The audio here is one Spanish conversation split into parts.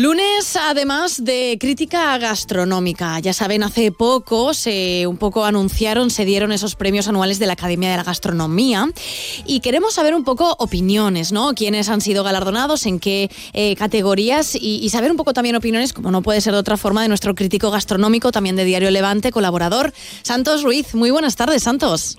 Lunes, además de crítica gastronómica. Ya saben, hace poco se un poco anunciaron, se dieron esos premios anuales de la Academia de la Gastronomía y queremos saber un poco opiniones, ¿no? Quiénes han sido galardonados, en qué eh, categorías y, y, saber un poco también opiniones, como no puede ser de otra forma, de nuestro crítico gastronómico, también de Diario Levante, colaborador, Santos Ruiz. Muy buenas tardes, Santos.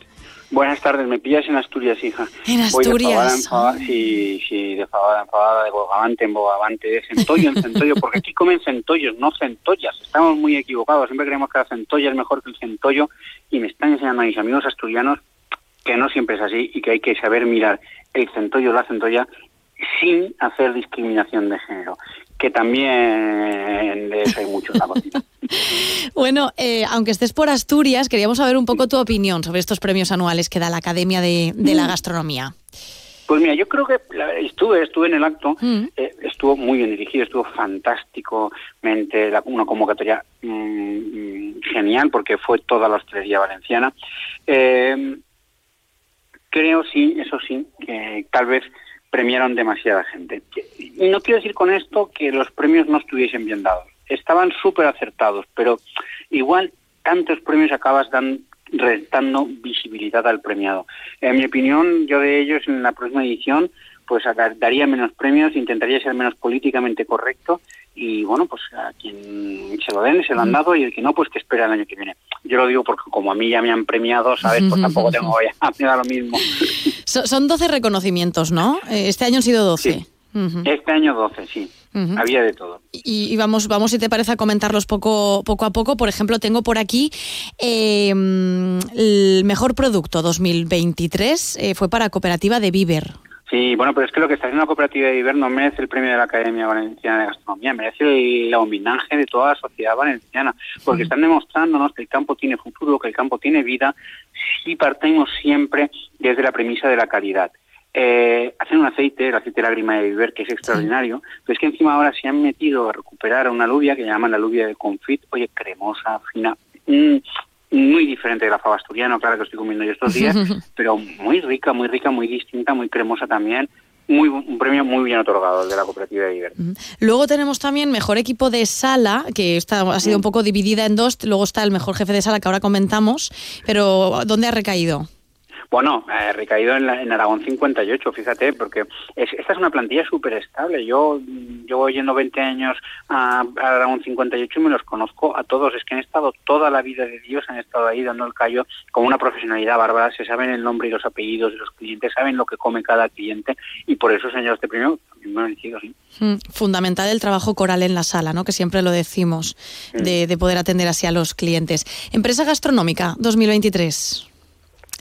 Buenas tardes, me pillas en Asturias, hija. En Asturias. Voy de sí, sí, de fabada en fabada, de bogavante en bogavante, de centollo en centollo, porque aquí comen centollos, no centollas. Estamos muy equivocados, siempre creemos que la centolla es mejor que el centollo y me están enseñando a mis amigos asturianos que no siempre es así y que hay que saber mirar el centollo o la centolla sin hacer discriminación de género, que también de eso hay mucho en la cocina. Bueno, eh, aunque estés por Asturias, queríamos saber un poco tu opinión sobre estos premios anuales que da la Academia de, de la Gastronomía. Pues mira, yo creo que estuve, estuve en el acto, mm. eh, estuvo muy bien dirigido, estuvo fantásticamente, la, una convocatoria mmm, genial porque fue toda la hostelería valenciana. Eh, creo sí, eso sí, que tal vez premiaron demasiada gente. Y no quiero decir con esto que los premios no estuviesen bien dados estaban súper acertados, pero igual tantos premios acabas dan, restando visibilidad al premiado. En mi opinión, yo de ellos en la próxima edición pues daría menos premios, intentaría ser menos políticamente correcto y bueno, pues a quien se lo den, se lo han dado y el que no, pues que espera el año que viene. Yo lo digo porque como a mí ya me han premiado, ¿sabes? Pues tampoco tengo ya a lo mismo. Son 12 reconocimientos, ¿no? Eh, este año han sido 12. Sí. Este año 12, sí. Había de todo. Y, vamos, vamos, si te parece, a comentarlos poco, poco a poco. Por ejemplo, tengo por aquí eh, el mejor producto 2023 eh, fue para Cooperativa de Viver. Sí, bueno, pero es que lo que está haciendo la cooperativa de Viver no merece el premio de la Academia Valenciana de Gastronomía, merece el, homenaje de toda la sociedad valenciana, porque están demostrándonos que el campo tiene futuro, que el campo tiene vida, si partimos siempre desde la premisa de la calidad. Eh, hacen un aceite, el aceite lágrima de Viver, que es extraordinario, pero es que encima ahora se han metido a recuperar una alubia que llaman la alubia de confit, oye, cremosa, fina, mm, muy diferente de la fava asturiana, claro que estoy comiendo yo estos días, pero muy rica, muy rica, muy distinta, muy cremosa también. Muy, un premio muy bien otorgado, el de la cooperativa de Viver. Luego tenemos también mejor equipo de sala, que está, ha sido un poco dividida en dos. Luego está el mejor jefe de sala, que ahora comentamos. Pero, ¿dónde ha recaído? Bueno, eh, recaído en, en, Aragón 58, fíjate, porque esta es una plantilla súper estable. Yo llevo yendo 20 años a, Aragón 58 y me los conozco a todos. Es que han estado toda la vida de Dios, han estado ahí dando el callo con una profesionalidad bárbara. Se saben el nombre y los apellidos de los clientes, saben lo que come cada cliente y por eso, señor, este premio me han sí. Mm, fundamental el trabajo coral en la sala, ¿no? que siempre lo decimos, mm. de, de poder atender así a los clientes. Empresa gastronómica 2023.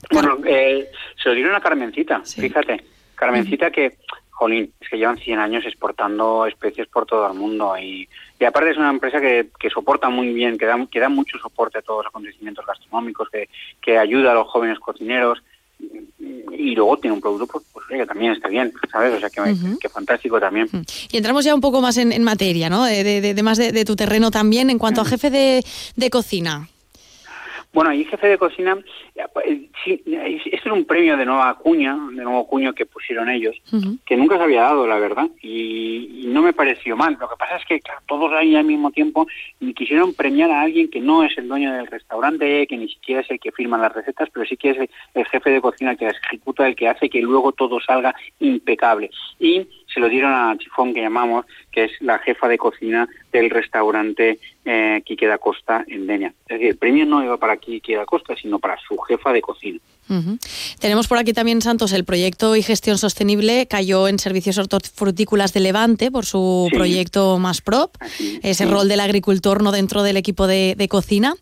Bueno, eh, se lo dieron a Carmencita, fíjate. Carmencita que, jolín, es que llevan 100 años exportando especies por todo el mundo y, y aparte es una empresa que, que soporta muy bien, que da, que da mucho soporte a todos los acontecimientos gastronómicos, que, que ayuda a los jóvenes cocineros y luego tiene un producto pues, pues que también está bien, ¿sabes? O sea, que, fantástico también. Y entramos ya un poco más en, materia, ¿no? De, de, de más de, tu terreno también en cuanto a jefe de, de cocina. Bueno, y jefe de cocina, eh, sí, este es un premio de nueva cuña, de nuevo cuño que pusieron ellos, que nunca se había dado, la verdad, y, no me pareció mal. Lo que pasa es que todos ahí al mismo tiempo quisieron premiar a alguien que no es el dueño del restaurante, que ni siquiera es el que firma las recetas, pero sí que es el, jefe de cocina que las ejecuta, el que hace que luego todo salga impecable. Y se lo dieron a Chifón, que llamamos, que es la jefa de cocina del restaurante eh, Quique da Costa en Denia. Es decir, el premio no iba para Quique da Costa, sino para su jefa de cocina. Tenemos por aquí también, Santos, el proyecto y gestión sostenible cayó en servicios hortofrutícolas de Levante por su proyecto Más Prop, ese rol del agricultor no dentro del equipo de, cocina.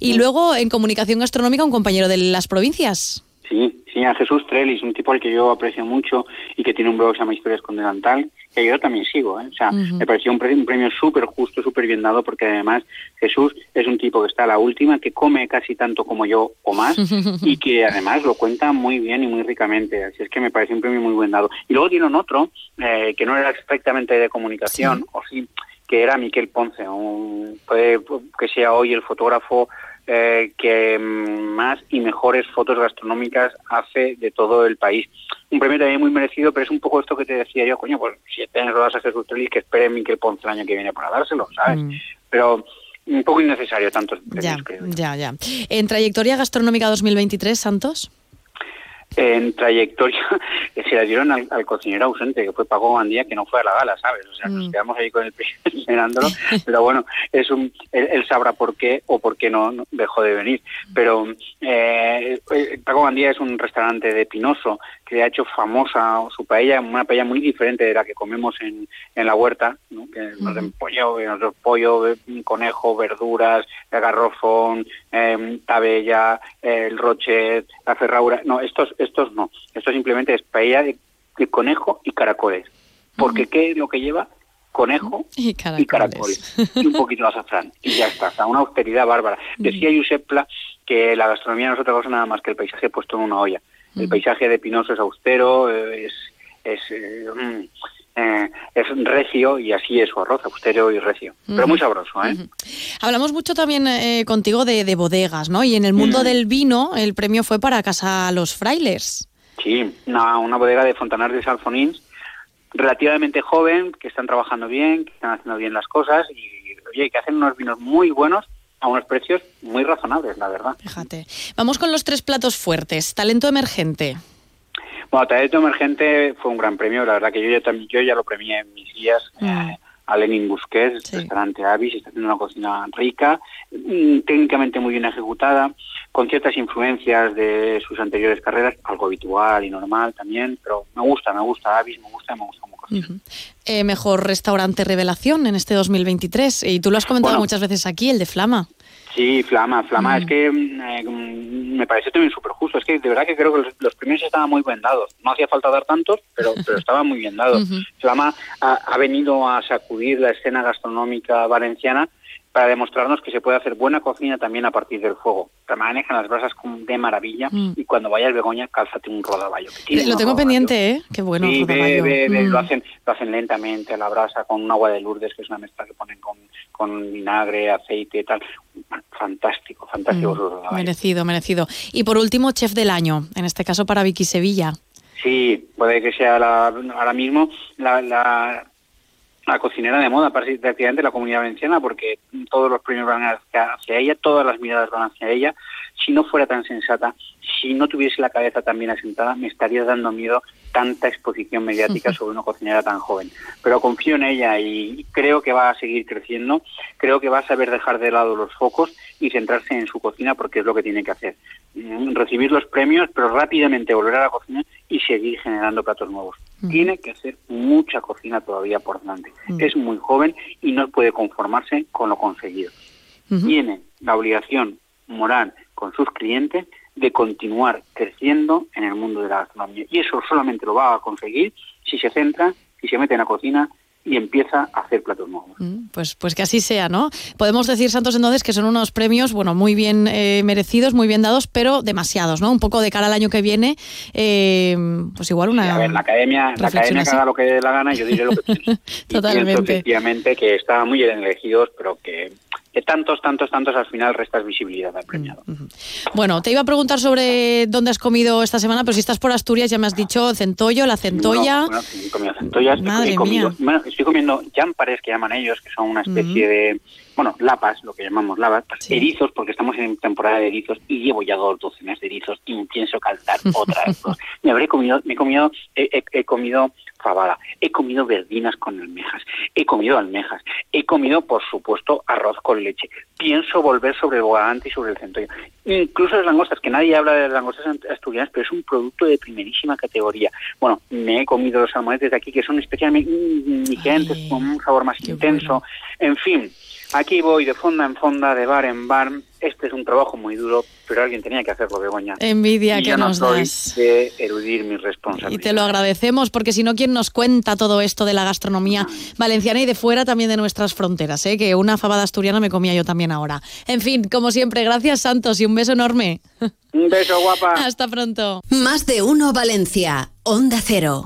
Y luego en comunicación gastronómica, un compañero de las provincias. Sí, sí, a Jesús Trellis, un tipo al que yo aprecio mucho y que tiene un blog que se llama Historias con Delantal, que yo también sigo. ¿eh? O sea, me pareció un, premio, un premio súper justo, súper bien dado, porque además Jesús es un tipo que está a la última, que come casi tanto como yo o más, y que además lo cuenta muy bien y muy ricamente. Así es que me pareció un premio muy buen dado. Y luego tienen otro, eh, que no era exactamente de comunicación, o sí, que era Miquel Ponce, un, puede que sea hoy el fotógrafo eh, que más y mejores fotos gastronómicas hace de todo el país. Un premio también muy merecido, pero es un poco esto que te decía yo, coño, pues si tienes lo das a Jesús Trellis, que espere Miquel Ponce el año que viene para dárselo, ¿sabes? Mm. Pero un poco innecesario tantos premios, ya, creo. Ya, ya. En trayectoria gastronómica 2023, Santos en trayectoria se la dieron al, cocinero ausente, que fue Paco Bandía, que no fue a la gala, ¿sabes? O sea, nos mm. quedamos ahí con el mirándolo, pero bueno, es un, él, sabrá por qué o por qué no, dejó de venir. Pero eh, eh, Paco Bandía es un restaurante de Pinoso que ha hecho famosa su paella, una paella muy diferente de la que comemos en, en la huerta, ¿no? que nos den pollo, nos pollo, conejo, verduras, garrofón, eh, tabella, el rochet, la ferradura. No, estos, estos no. Esto simplemente es paella de, conejo y caracoles. Porque ¿qué es lo que lleva? Conejo y caracoles. y, un poquito de azafrán. Y ya está. Una austeridad bárbara. Decía Josep Pla que la gastronomía no es otra cosa nada más que el paisaje puesto en una olla. El paisaje de Pinoso es austero, es, es, eh, mm, eh, es recio y así es su arroz, austero y recio. Pero muy sabroso, ¿eh? Hablamos mucho también eh, contigo de, bodegas, ¿no? Y en el mundo del vino el premio fue para Casa Los Frailes. Sí, una, una bodega de Fontanar de Salfonins, relativamente joven, que están trabajando bien, que están haciendo bien las cosas y oye, que hacen unos vinos muy buenos a unos precios muy razonables, la verdad. Fíjate. Vamos con los tres platos fuertes. Talento emergente. Bueno, Talento emergente fue un gran premio. La verdad que yo ya, también, yo ya lo premié en mis días. Mm. Eh, a Lenin Busquets, restaurante Avis, está haciendo una cocina rica, mm, técnicamente muy bien ejecutada, con ciertas influencias de sus anteriores carreras, algo habitual y normal también, pero me gusta, me gusta Avis, me gusta, me gusta mucho. Eh, mejor restaurante revelación en este 2023, y tú lo has comentado muchas veces aquí, el de Flama. Sí, Flama, Flama, es mm. que eh, me parece también súper justo, es que de verdad que creo que los, premios estaban muy bien dados, no hacía falta dar tantos, pero, pero estaban muy bien dados. Flama ha, venido a sacudir la escena gastronómica valenciana para demostrarnos que se puede hacer buena cocina también a partir del fuego. Manejan las brasas de maravilla mm. y cuando vayas Begoña, cálzate un rodaballo. lo tengo pendiente, ¿eh? Qué bueno. Sí, lo, hacen, lo hacen lentamente a la brasa con un agua de Lourdes, que es una mezcla que ponen con, con vinagre, aceite y tal fantástico, fantástico. Mm, merecido, merecido. Y por último, chef del año, en este caso para Vicky Sevilla. Sí, puede que sea ahora mismo la, la, cocinera de moda prácticamente la comunidad valenciana, porque todos los premios van hacia ella, todas las miradas van hacia ella. Si no fuera tan sensata, si no tuviese la cabeza tan bien asentada, me estaría dando miedo tanta exposición mediática sobre una cocinera tan joven. Pero confío en ella y creo que va a seguir creciendo, creo que va a saber dejar de lado los focos y centrarse en su cocina porque es lo que tiene que hacer. Mm, recibir los premios, pero rápidamente volver a la cocina y seguir generando platos nuevos. Tiene que hacer mucha cocina todavía por delante. Es muy joven y no puede conformarse con lo conseguido. Tiene la obligación moral con sus clientes de continuar creciendo en el mundo de la gastronomía. Y eso solamente lo va a conseguir si se centra, si se mete en la cocina y empieza a hacer platos nuevos. Mm, pues, pues que así sea, ¿no? Podemos decir, Santos, entonces, que son unos premios, bueno, muy bien eh, merecidos, muy bien dados, pero demasiados, ¿no? Un poco de cara al año que viene, eh, pues igual una. a ver, la academia, la academia que haga lo que dé la gana, yo diré lo que pienso. Totalmente. Y pienso efectivamente que estaban muy bien elegidos, pero que tantos, tantos, tantos, al final restas visibilidad al premiado. Bueno, te iba a preguntar sobre dónde has comido esta semana, pero si estás por Asturias ya me has dicho centollo, la centolla. bueno, he comido centollas, Madre mía. Bueno, estoy comiendo jampares que llaman ellos, que son una especie de, bueno, lapas, lo que llamamos lapas, erizos, porque estamos en temporada de erizos y llevo ya dos docenas de erizos y pienso calzar otras dos. Me habré comido, me he comido, he comido fabada, he comido verdinas con almejas, he comido almejas, he comido, por supuesto, arroz con leche. Pienso volver sobre el bogavante y sobre el centollo. Incluso las langostas, que nadie habla de las langostas asturianas, pero es un producto de primerísima categoría. Bueno, me he comido los salmonetes de aquí, que son especialmente indigentes, con un sabor más intenso. En fin, Aquí voy de fonda en fonda, de bar en bar. Este es un trabajo muy duro, pero alguien tenía que hacerlo, Begoña. Envidia que nos das. de erudir mis responsabilidades. Y te lo agradecemos, porque si no, ¿quién nos cuenta todo esto de la gastronomía valenciana y de fuera también de nuestras fronteras? ¿eh? Que una fabada asturiana me comía yo también ahora. En fin, como siempre, gracias Santos y un beso enorme. Un beso, guapa. Hasta pronto. Más de uno, Valencia. Onda Cero.